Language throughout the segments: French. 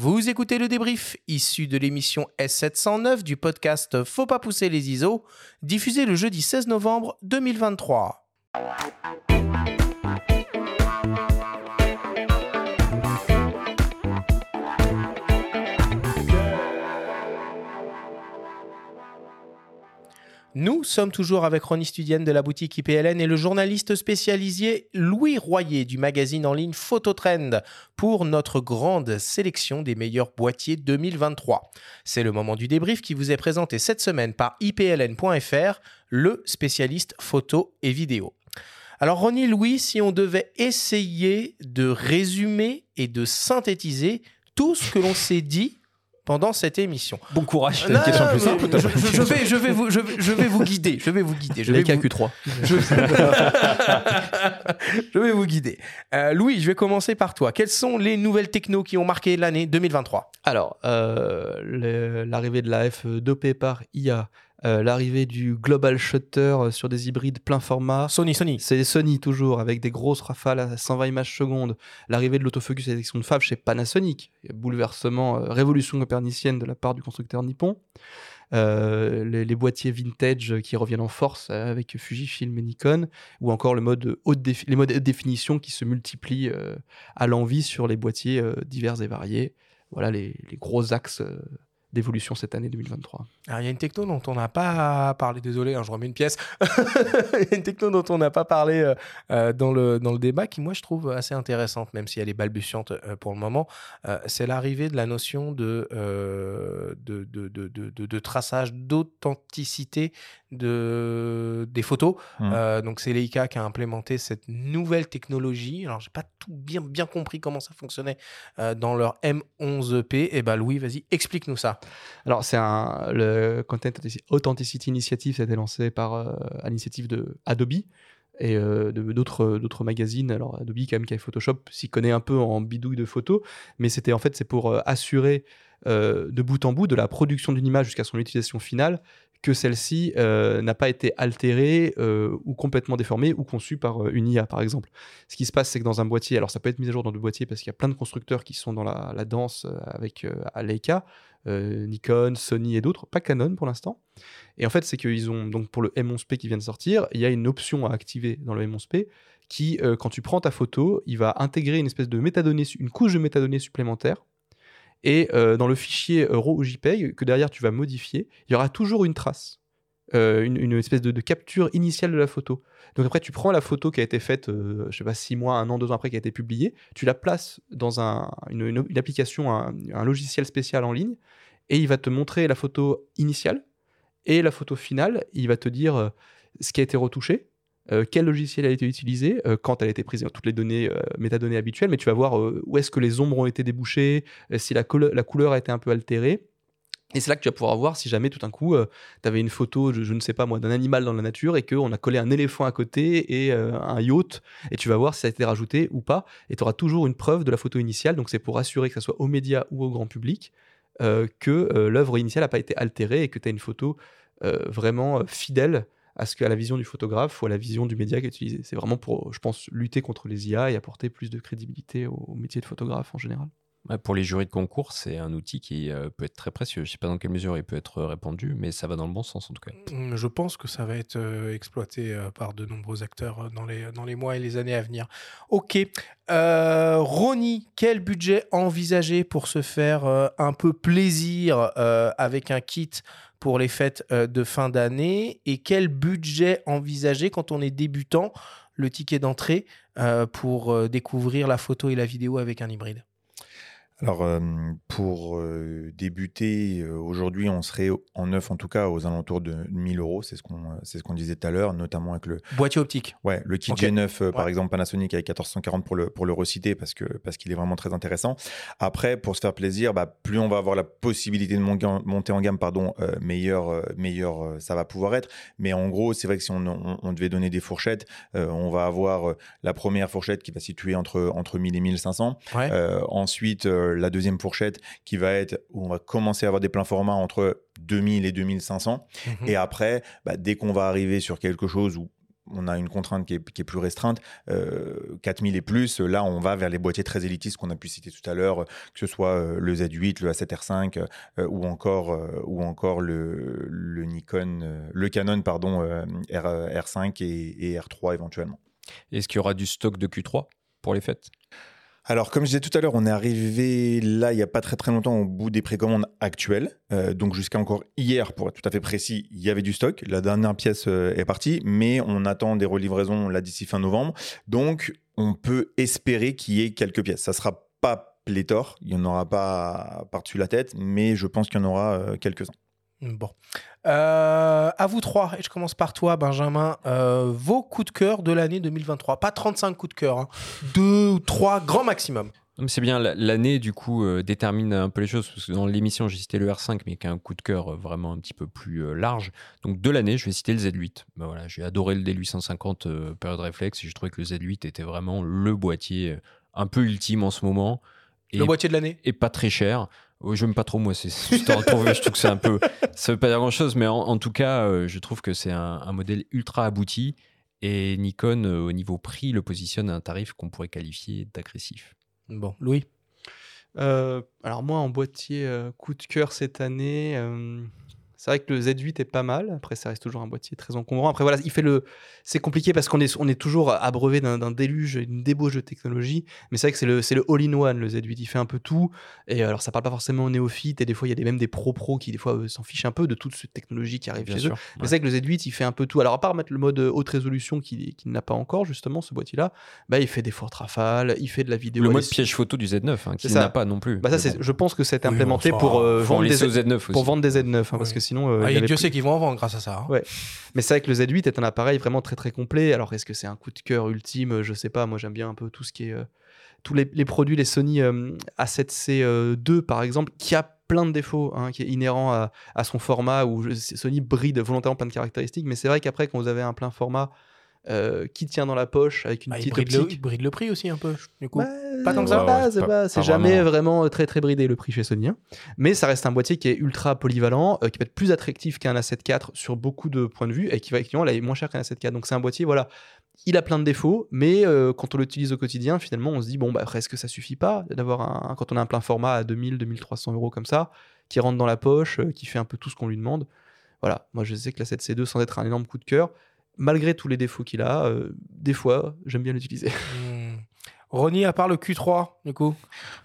Vous écoutez le débrief issu de l'émission S709 du podcast Faut pas pousser les ISO, diffusé le jeudi 16 novembre 2023. Nous sommes toujours avec Ronnie Studienne de la boutique IPLN et le journaliste spécialisé Louis Royer du magazine en ligne Phototrend pour notre grande sélection des meilleurs boîtiers 2023. C'est le moment du débrief qui vous est présenté cette semaine par ipln.fr, le spécialiste photo et vidéo. Alors Ronnie Louis, si on devait essayer de résumer et de synthétiser tout ce que l'on s'est dit pendant cette émission. Bon courage, c'est une question plus simple. Je, je, vais, je, vais vous, je, vais vous guider. Je vais vous guider. Je vais vous... KQ3. Je... je vais vous guider. Euh, Louis, je vais commencer par toi. Quelles sont les nouvelles technos qui ont marqué l'année 2023 Alors, euh, l'arrivée de la F2P par IA, euh, l'arrivée du global shutter euh, sur des hybrides plein format. Sony, Sony. C'est Sony toujours, avec des grosses rafales à 120 images secondes. L'arrivée de l'autofocus à détection de fave chez Panasonic. Bouleversement, euh, révolution copernicienne de la part du constructeur nippon. les, les, boîtiers vintage qui reviennent en force avec Fujifilm et Nikon, ou encore le mode haute les modes haute définition qui se multiplient à l'envie sur les boîtiers divers et variés. Voilà les, les gros axes d'évolution cette année 2023 Alors, il y a une techno dont on n'a pas parlé, désolé, hein, je remets une pièce. il y a une techno dont on n'a pas parlé euh, euh, dans, le, dans le débat qui, moi, je trouve assez intéressante, même si elle est balbutiante euh, pour le moment. c'est l'arrivée de la notion de, de, de, de, de, traçage, d'authenticité de, des photos. Mmh. donc, c'est Leica qui a implémenté cette nouvelle technologie. Alors, j'ai pas tout bien, bien compris comment ça fonctionnait dans leur M11P. Et eh ben, Louis, vas-y, explique-nous ça. Alors, c'est un, le Content Authenticity Initiative, ça a été lancé par, euh, à l'initiative de Adobe et euh, d'autres d'autres magazines. Alors Adobe quand même qui a Photoshop s'y connaît un peu en bidouille de photos, mais c'était en fait c'est pour euh, assurer de bout en bout de la production d'une image jusqu'à son utilisation finale que celle-ci n'a pas été altérée ou complètement déformée ou conçue par une IA par exemple. Ce qui se passe c'est que dans un boîtier, alors ça peut être mis à jour dans deux boîtiers parce qu'il y a plein de constructeurs qui sont dans la, danse avec Leica, euh, Nikon, Sony et d'autres, pas Canon pour l'instant. Et en fait, c'est qu'ils ont, donc pour le M11P qui vient de sortir, il y a une option à activer dans le M11P qui, euh, quand tu prends ta photo, il va intégrer une espèce de métadonnées, une couche de métadonnées supplémentaire. Et euh, dans le fichier RAW ou JPEG que derrière tu vas modifier, il y aura toujours une trace. une, espèce de, capture initiale de la photo. Donc après, tu prends la photo qui a été faite, je sais pas, six mois, un an, deux ans après, qui a été publiée, tu la places dans une, application, un, logiciel spécial en ligne, et il va te montrer la photo initiale et la photo finale. Il va te dire euh, ce qui a été retouché, euh, quel logiciel a été utilisé, euh, quand elle a été prise, toutes les données, métadonnées habituelles, mais tu vas voir où est-ce que les ombres ont été débouchées, si la, couleur a été un peu altérée. Et c'est là que tu vas pouvoir voir si jamais tout d'un coup, tu avais une photo, je, ne sais pas moi, d'un animal dans la nature et qu'on a collé un éléphant à côté et un yacht, et tu vas voir si ça a été rajouté ou pas, et tu auras toujours une preuve de la photo initiale, donc c'est pour assurer que ça soit aux médias ou au grand public, euh, que euh, l'œuvre initiale n'a pas été altérée et que tu as une photo euh, vraiment fidèle à, ce, à la vision du photographe ou à la vision du média qui est utilisé. C'est vraiment pour, je pense, lutter contre les IA et apporter plus de crédibilité au métier de photographe en général pour les jurys de concours, c'est un outil qui euh, peut être très précieux. Je ne sais pas dans quelle mesure il peut être répandu, mais ça va dans le bon sens en tout cas. Mmh, je pense que ça va être euh, exploité euh, par de nombreux acteurs dans les, dans les mois et les années à venir. Ok. Ronnie, quel budget envisagé pour se faire un peu plaisir avec un kit pour les fêtes de fin d'année Et quel budget envisagé quand on est débutant, le ticket d'entrée, pour découvrir la photo et la vidéo avec un hybride? Alors, pour débuter, aujourd'hui, on serait en neuf, en tout cas, aux alentours de 1000 euros. C'est ce qu'on ce qu'on disait tout à l'heure, notamment avec le. Boîtier optique. Ouais, le kit G9, par exemple, Panasonic avec 1440 pour le, pour le reciter parce que parce qu'il est vraiment très intéressant. Après, pour se faire plaisir, bah, plus on va avoir la possibilité de monter en gamme, pardon, meilleur, meilleur ça va pouvoir être. Mais en gros, c'est vrai que si on, on, devait donner des fourchettes, on va avoir la première fourchette qui va situer entre, entre 1000 et 1500. ensuite, la deuxième fourchette qui va être où on va commencer à avoir des pleins formats entre 2000 et 2500. Mhm. Et après, bah, dès qu'on va arriver sur quelque chose où on a une contrainte qui est, qui est plus restreinte, euh, 4000 et plus, là on va vers les boîtiers très élitistes qu'on a pu citer tout à l'heure, que ce soit euh, le Z8, le A7R5 euh, ou encore, euh, ou encore le, le Nikon, euh, le Canon pardon, euh, R, R5 et, et R3 éventuellement. Est-ce qu'il y aura du stock de Q3 pour les fêtes? Alors, comme je disais tout à l'heure, on est arrivé là, il n'y a pas très très longtemps, au bout des précommandes actuelles. Euh, donc, jusqu'à encore hier, pour être tout à fait précis, il y avait du stock. La dernière pièce euh, est partie, mais on attend des relivraisons là d'ici fin novembre. Donc, on peut espérer qu'il y ait quelques pièces. Ça sera pas pléthore, il n'y en aura pas par-dessus la tête, mais je pense qu'il y en aura euh, quelques-uns. Bon. Euh, à vous trois, et je commence par toi, Benjamin. Euh, vos coups de cœur de l'année 2023. Pas 35 coups de cœur, hein. deux ou trois grand maximum. C'est bien, la- l'année du coup euh, détermine un peu les choses, parce que dans l'émission j'ai cité le R5, mais qui a un coup de cœur vraiment un petit peu plus large. Donc de l'année, je vais citer le Z8. Ben voilà, j'ai adoré le D850 euh, période réflexe, et j'ai trouvé que le Z8 était vraiment le boîtier un peu ultime en ce moment. Et, Le boîtier de l'année? et pas très cher. Oh, J'aime pas trop moi, juste en trouver, je trouve que c'est un peu, ça veut pas dire grand chose, mais en, en tout cas, euh, je trouve que c'est un, un modèle ultra abouti et Nikon euh, au niveau prix le positionne à un tarif qu'on pourrait qualifier d'agressif. Bon, Louis? Euh, alors moi, en boîtier euh, coup de cœur cette année, euh, c'est vrai que le Z8 est pas mal. Après, ça reste toujours un boîtier très encombrant. Après, voilà, il fait le. C'est compliqué parce qu'on est, on est toujours abreuvé d'un d'un déluge, une débauche de technologie. Mais c'est vrai que c'est le, c'est le all-in-one, le Z8. Il fait un peu tout. Et alors, ça parle pas forcément aux néophytes. Et des fois, il y a des, même des pros-pros qui, des fois, euh, s'en fichent un peu de toute cette technologie qui arrive Bien chez sûr. eux. ouais. Mais c'est vrai que le Z8, il fait un peu tout. Alors, à part mettre le mode euh, haute résolution qu'il qu'il n'a pas encore, justement, ce boîtier-là, bah, il fait des fortes rafales, il fait de la vidéo. Le mode l'es- piège photo du Z9, hein, n'a pas non plus. Bah, ça, bon, je pense que c'est Oui, implémenté bon, pour, ça- euh, faut en vendre, laisser des, au Z9 aussi. pour vendre des Z9, hein, parce Oui. que sinon. euh, Ah, il y avait Dieu plus- sait qu'ils vont en vendre grâce à ça. hein. Ouais. Mais c'est vrai que le Z8 est un appareil vraiment très très complet. Alors est-ce que c'est un coup de cœur ultime? Je sais pas. Moi j'aime bien un peu tout ce qui est. euh, tous les, les produits, les Sony euh, A7C2 par exemple, qui a plein de défauts, hein, qui est inhérent à, à son format, où je- Sony bride volontairement plein de caractéristiques. Mais c'est vrai qu'après, quand vous avez un plein format euh, qui tient dans la poche avec une Ah, il, petite bride le, il bride le prix aussi un peu, du coup. Bah, Pas tant que c'est ça. pas- Ouais, ouais, c'est pas- pas- c'est pas jamais vraiment. vraiment euh, très très bridé le prix chez Sony. hein. Mais ça reste un boîtier qui est ultra polyvalent, euh, qui peut être plus attractif qu'un A7 IV sur beaucoup de points de vue et qui va effectivement là, est moins cher qu'un A7 IV. Donc c'est un boîtier, voilà. Il a plein de défauts, mais euh, quand on l'utilise au quotidien, finalement, on se dit bon, bah, est-ce que ça suffit pas d'avoir un, quand on a un plein format à 2000, 2300 euros comme ça, qui rentre dans la poche, euh, qui fait un peu tout ce qu'on lui demande. Voilà, moi je sais que la 7C2, sans être un énorme coup de cœur, malgré tous les défauts qu'il a, euh, des fois, j'aime bien l'utiliser. Ronnie, à part le Q3, du coup.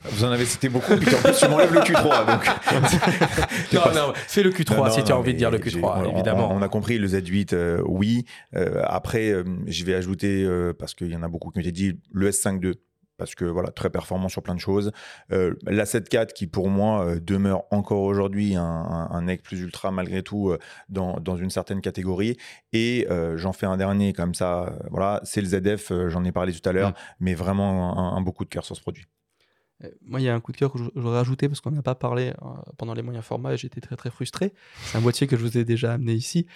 Vous en avez cité beaucoup, puis en plus tu m'enlèves le Q3. Donc... C'est Non, pas- non, fais le Q3 Non, si non, tu as envie de dire le mais j'ai- Q3, on- évidemment. On, on a compris le Z8, euh, oui. Euh, après, euh, je vais ajouter, euh, parce qu'il y en a beaucoup qui ont été dit, le S5 II. Parce que voilà, très performant sur plein de choses. Euh, la 7.4 qui pour moi euh, demeure encore aujourd'hui un, un, plus ultra malgré tout euh, dans, dans une certaine catégorie. Et euh, j'en fais un dernier comme ça. euh, voilà, c'est le ZF, euh, j'en ai parlé tout à l'heure, Mm. mais vraiment un, un beau coup de cœur sur ce produit. Moi, il y a un coup de cœur que je- j'aurais ajouté parce qu'on n'a pas parlé pendant les moyens formats et j'étais très très frustré. C'est un boîtier que je vous ai déjà amené ici,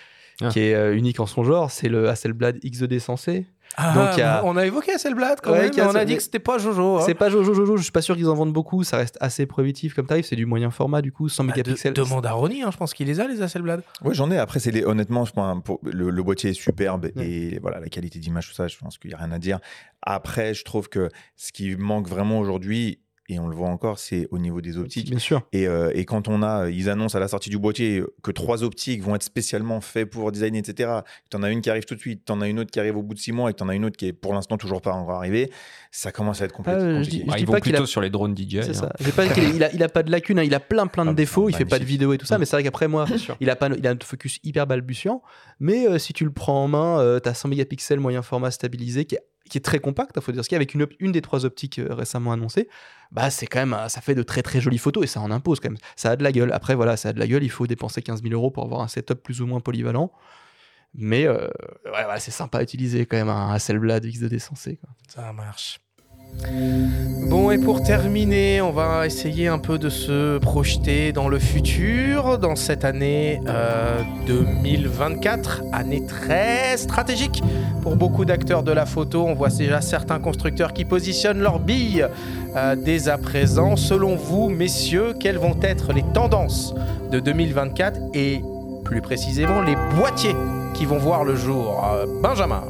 Ah. qui est unique en son genre. C'est le Hasselblad XED Sensei. Ah, Donc, a- On a évoqué Hasselblad quand Ouais, même, mais on a dit que c'était pas Jojo. hein. C'est pas Jojo Jojo, je suis pas sûr qu'ils en vendent beaucoup. Ça reste assez prohibitif comme tarif. C'est du moyen format du coup, 100 Bah, de- mégapixels. demande à Ronnie, hein, je pense qu'il les a, les Hasselblad. Ouais, j'en ai. Après, c'est les, honnêtement, je pense, pour- le, le boîtier est superbe Ouais. et voilà, la qualité d'image, tout ça, je pense qu'il n'y a rien à dire. Après, je trouve que ce qui manque vraiment aujourd'hui, et on le voit encore, c'est au niveau des optiques. Bien sûr. Et, euh, et quand on a, ils annoncent à la sortie du boîtier que trois optiques vont être spécialement faits pour designer, etc. Tu en as une qui arrive tout de suite, tu en as une autre qui arrive au bout de six mois et tu en as une autre qui est pour l'instant toujours pas encore arrivée, ça commence à être compli- Ah, je compliqué. dis- Bah, ils vont plutôt a- sur les drones DJI. C'est hein. ça. Pas il a, il a pas de lacunes. hein. Il a plein plein de Ah, défauts. Il fait pas de magnifique. vidéo et tout ça. Mm. Mais c'est vrai qu'après moi, il a pas, il a un focus hyper balbutiant. Mais euh, si tu le prends en main, tu as 100 mégapixels moyen format stabilisé qui est, qui est très compact. Il faut dire avec une, des trois optiques euh, récemment annoncées. Bah c'est quand même, ça fait de très très jolies photos et ça en impose quand même. Ça a de la gueule. Après voilà, ça a de la gueule. Il faut dépenser 15 000 euros pour avoir un setup plus ou moins polyvalent. Mais euh, c'est sympa à utiliser quand même un Hasselblad X2D sensé. Quoi. Ça marche. Bon, et pour terminer, on va essayer un peu de se projeter dans le futur, dans cette année euh, 2024, année très stratégique pour beaucoup d'acteurs de la photo. On voit déjà certains constructeurs qui positionnent leurs billes euh, dès à présent. Selon vous, messieurs, quelles vont être les tendances de 2024 et plus précisément les boîtiers qui vont voir le jour? Euh, Benjamin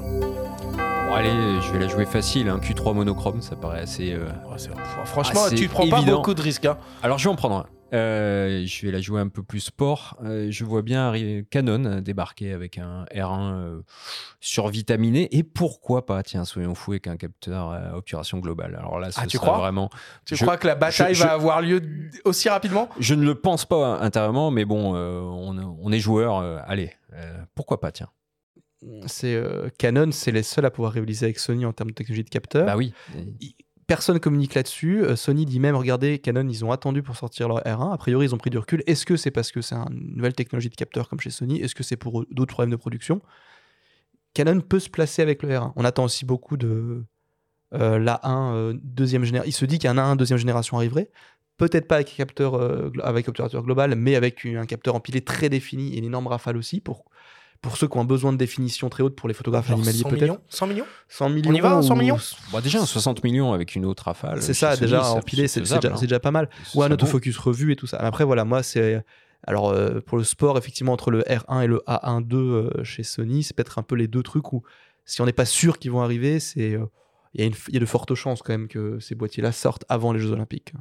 Bon, allez, je vais la jouer facile. Un Q3 monochrome, ça paraît assez. euh, Ouais, Franchement, tu prends pas beaucoup de risques. hein. Alors, je vais en prendre un. Euh, je vais la jouer un peu plus sport. Euh, je vois bien arriver Canon débarquer avec un R1 euh, survitaminé. Et pourquoi pas, tiens, soyons fous, avec un capteur à obturation globale. Alors là, ce Ah, tu crois? vraiment. Tu Je- crois que la bataille je- va avoir lieu aussi rapidement? Je ne le pense pas intérieurement, mais bon, on, on est joueur. allez, pourquoi pas, tiens. C'est euh, Canon, c'est les seuls à pouvoir rivaliser avec Sony en termes de technologie de capteur. Bah oui. Personne communique là-dessus. Euh, Sony dit même, regardez, Canon, ils ont attendu pour sortir leur R1. A priori, ils ont pris du recul. Est-ce que c'est parce que c'est une nouvelle technologie de capteur comme chez Sony? Est-ce que c'est pour d'autres problèmes de production? Canon peut se placer avec le R1. On attend aussi beaucoup de euh, l'A1 euh, deuxième génération. Il se dit qu'un A1 deuxième génération arriverait. Peut-être pas avec capteur euh, avec obturateur global, mais avec un capteur empilé très défini et une énorme rafale aussi pour pour ceux qui ont un besoin de définition très haute pour les photographes Genre animaliers 100 peut-être. millions 100 millions 100 millions. On y va, 100 ou- millions Bon, déjà, un 60 millions avec une autre rafale. C'est ça, déjà empilé, c'est déjà, hein. déjà pas mal. Ou un autofocus revu et tout ça. Après, voilà, moi, c'est. Alors, euh, pour le sport, effectivement, entre le R1 et le A1-2 euh, chez Sony, c'est peut-être un peu les deux trucs où, si on n'est pas sûr qu'ils vont arriver, c'est. euh, Il y, a y de fortes chances quand même que ces boîtiers-là sortent avant les Jeux Olympiques.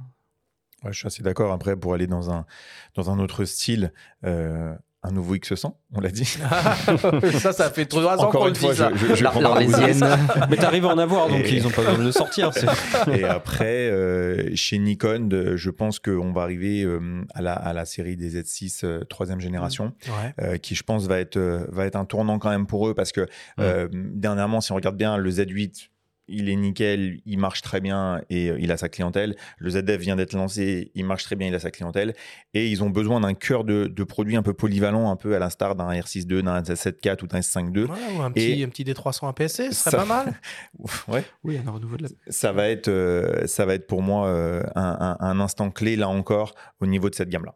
Ouais, je suis assez d'accord. Après, pour aller dans un, dans un autre style, euh, un nouveau X100, on l'a dit. ça, ça fait trois ans Encore qu'on une le fois, dit ça. je, je, je La-. Mais t'arrives à en avoir, donc Et- ils ont pas besoin de le sortir. Et après, euh, chez Nikon, de- je pense qu'on va arriver euh, à, la, à la série des Z6 euh, troisième génération, Ouais. euh, qui je pense va être, euh, va être un tournant quand même pour eux, parce que euh, dernièrement, si on regarde bien, le Z8, il est nickel, il marche très bien et euh, il a sa clientèle. Le ZF vient d'être lancé, il marche très bien, il a sa clientèle. Et ils ont besoin d'un cœur de, de produit un peu polyvalent, un peu à l'instar d'un R6.2, d'un S7.4 ou d'un S5.2. Ouais, ou un petit, Et- un petit D300 APS-C, ce serait Ça- pas mal. Ouais. Oui, un renouveau de la. ça va être, euh, ça va être pour moi euh, un, un- un instant clé là encore au niveau de cette gamme-là.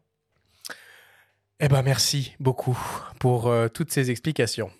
Eh ben, merci beaucoup pour euh, toutes ces explications.